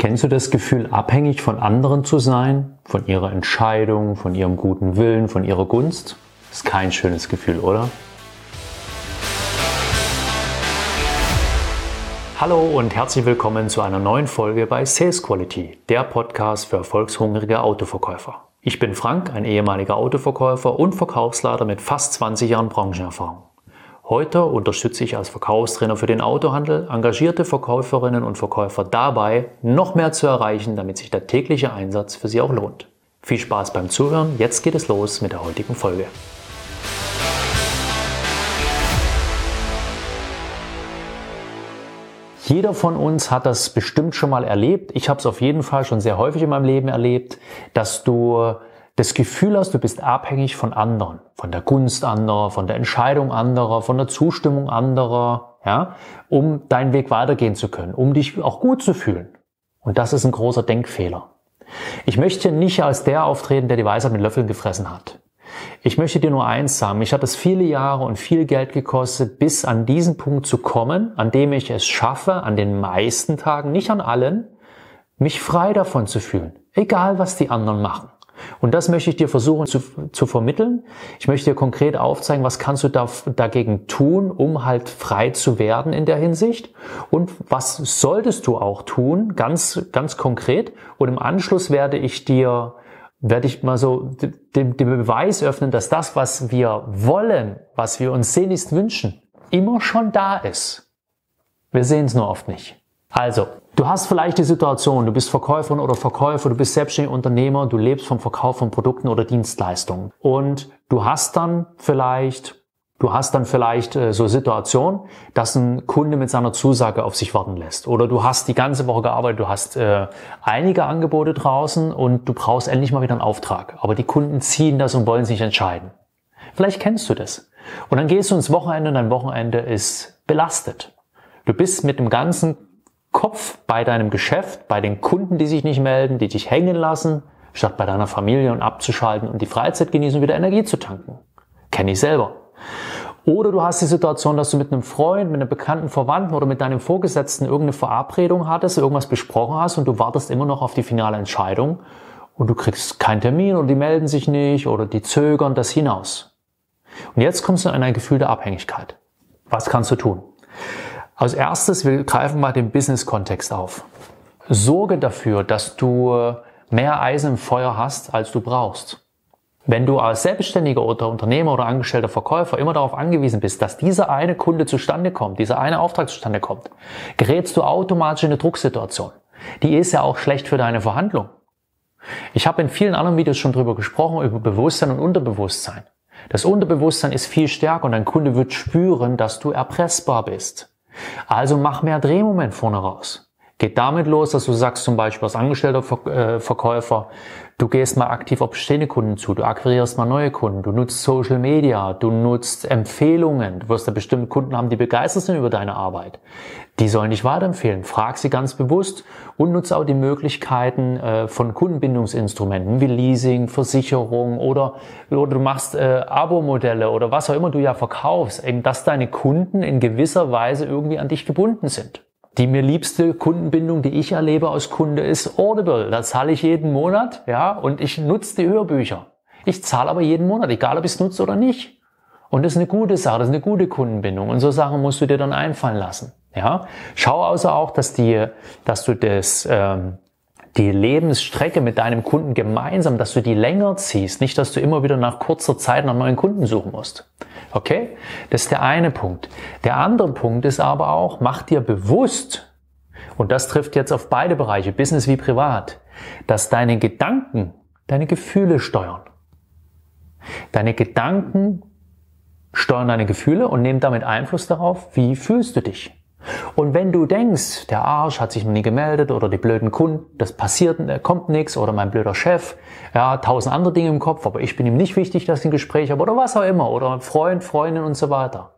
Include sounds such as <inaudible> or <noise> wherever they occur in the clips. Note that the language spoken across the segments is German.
Kennst du das Gefühl, abhängig von anderen zu sein? Von ihrer Entscheidung, von ihrem guten Willen, von ihrer Gunst? Ist kein schönes Gefühl, oder? Hallo und herzlich willkommen zu einer neuen Folge bei Sales Quality, der Podcast für erfolgshungrige Autoverkäufer. Ich bin Frank, ein ehemaliger Autoverkäufer und Verkaufsleiter mit fast 20 Jahren Branchenerfahrung. Heute unterstütze ich als Verkaufstrainer für den Autohandel engagierte Verkäuferinnen und Verkäufer dabei, noch mehr zu erreichen, damit sich der tägliche Einsatz für sie auch lohnt. Viel Spaß beim Zuhören, jetzt geht es los mit der heutigen Folge. Jeder von uns hat das bestimmt schon mal erlebt. Ich habe es auf jeden Fall schon sehr häufig in meinem Leben erlebt, dass du das Gefühl hast, du bist abhängig von anderen, von der Gunst anderer, von der Entscheidung anderer, von der Zustimmung anderer, ja, um deinen Weg weitergehen zu können, um dich auch gut zu fühlen. Und das ist ein großer Denkfehler. Ich möchte nicht als der auftreten, der die Weisheit mit Löffeln gefressen hat. Ich möchte dir nur eins sagen. Mich hat es viele Jahre und viel Geld gekostet, bis an diesen Punkt zu kommen, an dem ich es schaffe, an den meisten Tagen, nicht an allen, mich frei davon zu fühlen. Egal, was die anderen machen. Und das möchte ich dir versuchen zu, zu vermitteln. Ich möchte dir konkret aufzeigen, was kannst du da, dagegen tun, um halt frei zu werden in der Hinsicht. Und was solltest du auch tun, ganz, ganz konkret. Und im Anschluss werde ich dir, werde ich mal so den, den Beweis öffnen, dass das, was wir wollen, was wir uns sehnlichst wünschen, immer schon da ist. Wir sehen es nur oft nicht. Also, du hast vielleicht die Situation, du bist Verkäuferin oder Verkäufer, du bist selbstständiger Unternehmer, du lebst vom Verkauf von Produkten oder Dienstleistungen. Und du hast dann vielleicht Du hast dann vielleicht äh, so Situation, dass ein Kunde mit seiner Zusage auf sich warten lässt. Oder du hast die ganze Woche gearbeitet, du hast äh, einige Angebote draußen und du brauchst endlich mal wieder einen Auftrag. Aber die Kunden ziehen das und wollen sich entscheiden. Vielleicht kennst du das. Und dann gehst du ins Wochenende und dein Wochenende ist belastet. Du bist mit dem ganzen Kopf bei deinem Geschäft, bei den Kunden, die sich nicht melden, die dich hängen lassen, statt bei deiner Familie und abzuschalten und die Freizeit genießen und wieder Energie zu tanken. Kenne ich selber. Oder du hast die Situation, dass du mit einem Freund, mit einem bekannten Verwandten oder mit deinem Vorgesetzten irgendeine Verabredung hattest, irgendwas besprochen hast und du wartest immer noch auf die finale Entscheidung und du kriegst keinen Termin oder die melden sich nicht oder die zögern das hinaus. Und jetzt kommst du in ein Gefühl der Abhängigkeit. Was kannst du tun? Als erstes, wir greifen mal den Business-Kontext auf. Sorge dafür, dass du mehr Eisen im Feuer hast, als du brauchst. Wenn du als Selbstständiger oder Unternehmer oder angestellter Verkäufer immer darauf angewiesen bist, dass dieser eine Kunde zustande kommt, dieser eine Auftrag zustande kommt, gerätst du automatisch in eine Drucksituation. Die ist ja auch schlecht für deine Verhandlung. Ich habe in vielen anderen Videos schon drüber gesprochen, über Bewusstsein und Unterbewusstsein. Das Unterbewusstsein ist viel stärker und dein Kunde wird spüren, dass du erpressbar bist. Also mach mehr Drehmoment vorne raus. Geht damit los, dass du sagst zum Beispiel als angestellter äh, Verkäufer, du gehst mal aktiv auf bestehende Kunden zu, du akquirierst mal neue Kunden, du nutzt Social Media, du nutzt Empfehlungen, du wirst da bestimmte Kunden haben, die begeistert sind über deine Arbeit. Die sollen dich weiterempfehlen. Frag sie ganz bewusst und nutze auch die Möglichkeiten äh, von Kundenbindungsinstrumenten wie Leasing, Versicherung oder, oder du machst äh, Abo-Modelle oder was auch immer du ja verkaufst, eben dass deine Kunden in gewisser Weise irgendwie an dich gebunden sind. Die mir liebste Kundenbindung, die ich erlebe als Kunde, ist Audible. Da zahle ich jeden Monat, ja, und ich nutze die Hörbücher. Ich zahle aber jeden Monat, egal ob ich es nutze oder nicht. Und das ist eine gute Sache, das ist eine gute Kundenbindung. Und so Sachen musst du dir dann einfallen lassen. Ja, schau also auch, dass die, dass du das, ähm, die Lebensstrecke mit deinem Kunden gemeinsam, dass du die länger ziehst, nicht, dass du immer wieder nach kurzer Zeit nach neuen Kunden suchen musst. Okay? Das ist der eine Punkt. Der andere Punkt ist aber auch, mach dir bewusst, und das trifft jetzt auf beide Bereiche, Business wie privat, dass deine Gedanken deine Gefühle steuern. Deine Gedanken steuern deine Gefühle und nehmen damit Einfluss darauf, wie fühlst du dich. Und wenn du denkst, der Arsch hat sich noch nie gemeldet oder die blöden Kunden, das passiert, äh, kommt nichts oder mein blöder Chef, ja, tausend andere Dinge im Kopf, aber ich bin ihm nicht wichtig, dass ich ein Gespräch habe oder was auch immer oder Freund, Freundin und so weiter,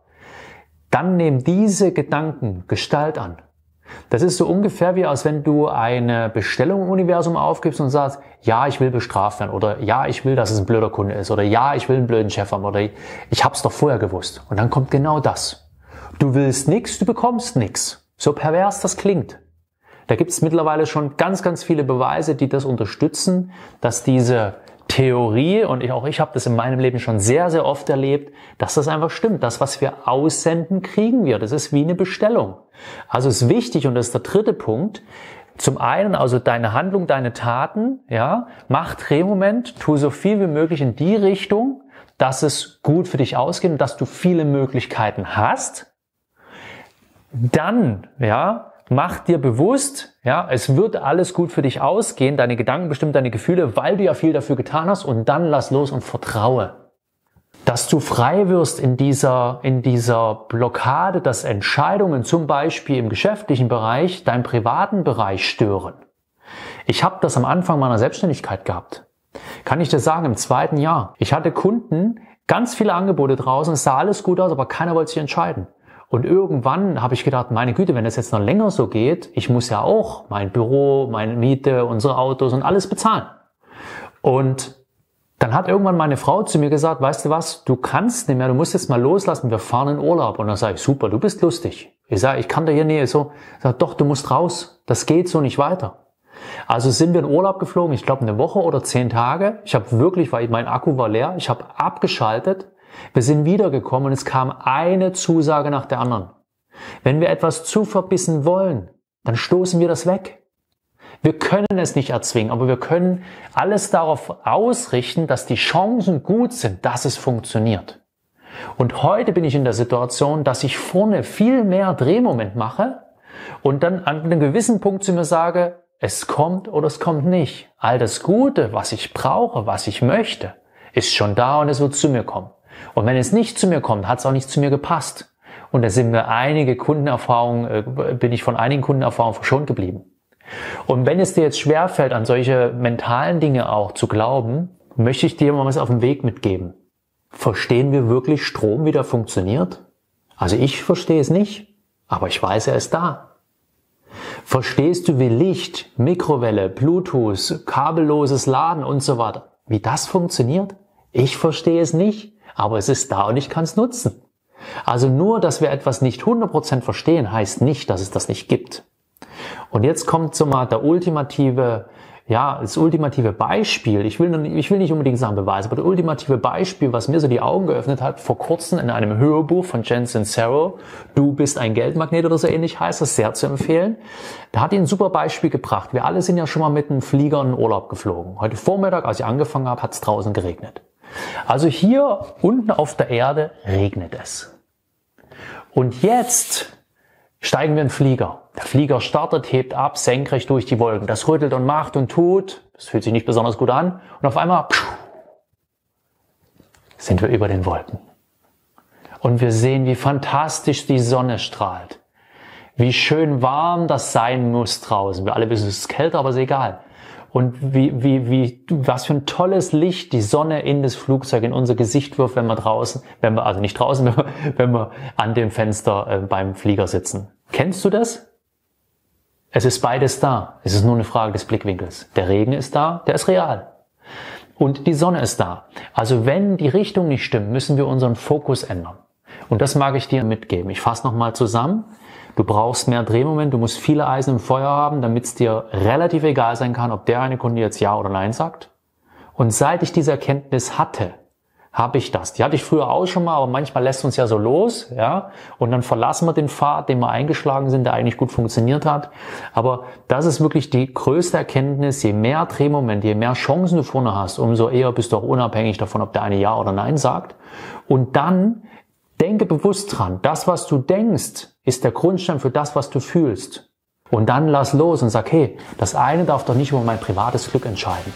dann nehmen diese Gedanken Gestalt an. Das ist so ungefähr wie, als wenn du eine Bestellung im Universum aufgibst und sagst, ja, ich will bestraft werden oder ja, ich will, dass es ein blöder Kunde ist oder ja, ich will einen blöden Chef haben oder ich hab's doch vorher gewusst. Und dann kommt genau das. Du willst nichts, du bekommst nichts. So pervers das klingt. Da gibt es mittlerweile schon ganz, ganz viele Beweise, die das unterstützen, dass diese Theorie, und ich, auch ich habe das in meinem Leben schon sehr, sehr oft erlebt, dass das einfach stimmt. Das, was wir aussenden, kriegen wir. Das ist wie eine Bestellung. Also ist wichtig, und das ist der dritte Punkt, zum einen also deine Handlung, deine Taten, ja, mach Drehmoment, tu so viel wie möglich in die Richtung, dass es gut für dich ausgeht und dass du viele Möglichkeiten hast. Dann, ja, mach dir bewusst, ja, es wird alles gut für dich ausgehen, deine Gedanken bestimmen deine Gefühle, weil du ja viel dafür getan hast und dann lass los und vertraue. Dass du frei wirst in dieser, in dieser Blockade, dass Entscheidungen zum Beispiel im geschäftlichen Bereich deinen privaten Bereich stören. Ich habe das am Anfang meiner Selbstständigkeit gehabt. Kann ich dir sagen, im zweiten Jahr. Ich hatte Kunden, ganz viele Angebote draußen, es sah alles gut aus, aber keiner wollte sich entscheiden. Und irgendwann habe ich gedacht, meine Güte, wenn das jetzt noch länger so geht, ich muss ja auch mein Büro, meine Miete, unsere Autos und alles bezahlen. Und dann hat irgendwann meine Frau zu mir gesagt, weißt du was, du kannst nicht mehr, du musst jetzt mal loslassen, wir fahren in Urlaub. Und dann sage ich, super, du bist lustig. Ich sage, ich kann da hier nicht so. Ich sage, doch, du musst raus, das geht so nicht weiter. Also sind wir in Urlaub geflogen, ich glaube eine Woche oder zehn Tage. Ich habe wirklich, weil mein Akku war leer, ich habe abgeschaltet wir sind wiedergekommen und es kam eine Zusage nach der anderen. Wenn wir etwas zu verbissen wollen, dann stoßen wir das weg. Wir können es nicht erzwingen, aber wir können alles darauf ausrichten, dass die Chancen gut sind, dass es funktioniert. Und heute bin ich in der Situation, dass ich vorne viel mehr Drehmoment mache und dann an einem gewissen Punkt zu mir sage, es kommt oder es kommt nicht. All das Gute, was ich brauche, was ich möchte, ist schon da und es wird zu mir kommen. Und wenn es nicht zu mir kommt, hat es auch nicht zu mir gepasst. Und da sind mir einige Kundenerfahrungen, äh, bin ich von einigen Kundenerfahrungen verschont geblieben. Und wenn es dir jetzt schwerfällt, an solche mentalen Dinge auch zu glauben, möchte ich dir mal was auf den Weg mitgeben. Verstehen wir wirklich Strom, wie der funktioniert? Also ich verstehe es nicht, aber ich weiß, er ist da. Verstehst du, wie Licht, Mikrowelle, Bluetooth, kabelloses Laden und so weiter, wie das funktioniert? Ich verstehe es nicht, aber es ist da und ich kann es nutzen. Also nur, dass wir etwas nicht 100% verstehen, heißt nicht, dass es das nicht gibt. Und jetzt kommt so mal der ultimative, ja, das ultimative Beispiel. Ich will, ich will nicht unbedingt sagen Beweis, aber das ultimative Beispiel, was mir so die Augen geöffnet hat, vor kurzem in einem Hörbuch von Jensen Sincero, Du bist ein Geldmagnet oder so ähnlich heißt das, sehr zu empfehlen. Da hat ihn ein super Beispiel gebracht. Wir alle sind ja schon mal mit einem Flieger in Urlaub geflogen. Heute Vormittag, als ich angefangen habe, hat es draußen geregnet. Also hier unten auf der Erde regnet es. Und jetzt steigen wir in den Flieger. Der Flieger startet, hebt ab, senkrecht durch die Wolken. Das rüttelt und macht und tut. Das fühlt sich nicht besonders gut an. Und auf einmal sind wir über den Wolken. Und wir sehen, wie fantastisch die Sonne strahlt. Wie schön warm das sein muss draußen. Wir alle wissen, es ist kälter, aber ist egal und wie, wie, wie, was für ein tolles Licht die Sonne in das Flugzeug, in unser Gesicht wirft, wenn wir draußen, wenn wir, also nicht draußen, <laughs> wenn wir, wenn wir an dem Fenster äh, beim Flieger sitzen. Kennst du das? Es ist beides da. Es ist nur eine Frage des Blickwinkels. Der Regen ist da, der ist real. Und die Sonne ist da. Also wenn die Richtung nicht stimmt, müssen wir unseren Fokus ändern. Und das mag ich dir mitgeben. Ich fasse nochmal zusammen. Du brauchst mehr Drehmoment, du musst viele Eisen im Feuer haben, damit es dir relativ egal sein kann, ob der eine Kunde jetzt Ja oder Nein sagt. Und seit ich diese Erkenntnis hatte, habe ich das. Die hatte ich früher auch schon mal, aber manchmal lässt uns ja so los, ja, und dann verlassen wir den Pfad, den wir eingeschlagen sind, der eigentlich gut funktioniert hat. Aber das ist wirklich die größte Erkenntnis. Je mehr Drehmoment, je mehr Chancen du vorne hast, umso eher bist du auch unabhängig davon, ob der eine Ja oder Nein sagt. Und dann denke bewusst dran. Das, was du denkst, ist der Grundstein für das, was du fühlst. Und dann lass los und sag, hey, das eine darf doch nicht über mein privates Glück entscheiden.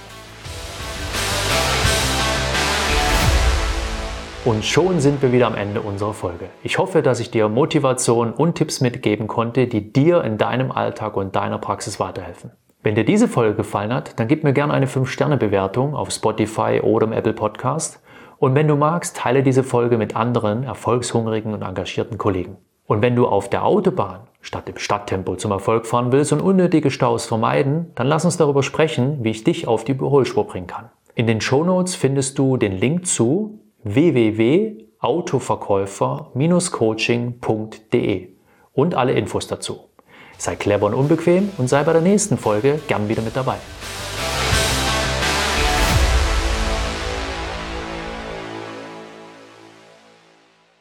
Und schon sind wir wieder am Ende unserer Folge. Ich hoffe, dass ich dir Motivation und Tipps mitgeben konnte, die dir in deinem Alltag und deiner Praxis weiterhelfen. Wenn dir diese Folge gefallen hat, dann gib mir gerne eine 5-Sterne-Bewertung auf Spotify oder im Apple Podcast. Und wenn du magst, teile diese Folge mit anderen erfolgshungrigen und engagierten Kollegen. Und wenn du auf der Autobahn statt im Stadttempo zum Erfolg fahren willst und unnötige Staus vermeiden, dann lass uns darüber sprechen, wie ich dich auf die Überholspur bringen kann. In den Shownotes findest du den Link zu www.autoverkäufer-coaching.de und alle Infos dazu. Sei clever und unbequem und sei bei der nächsten Folge gern wieder mit dabei.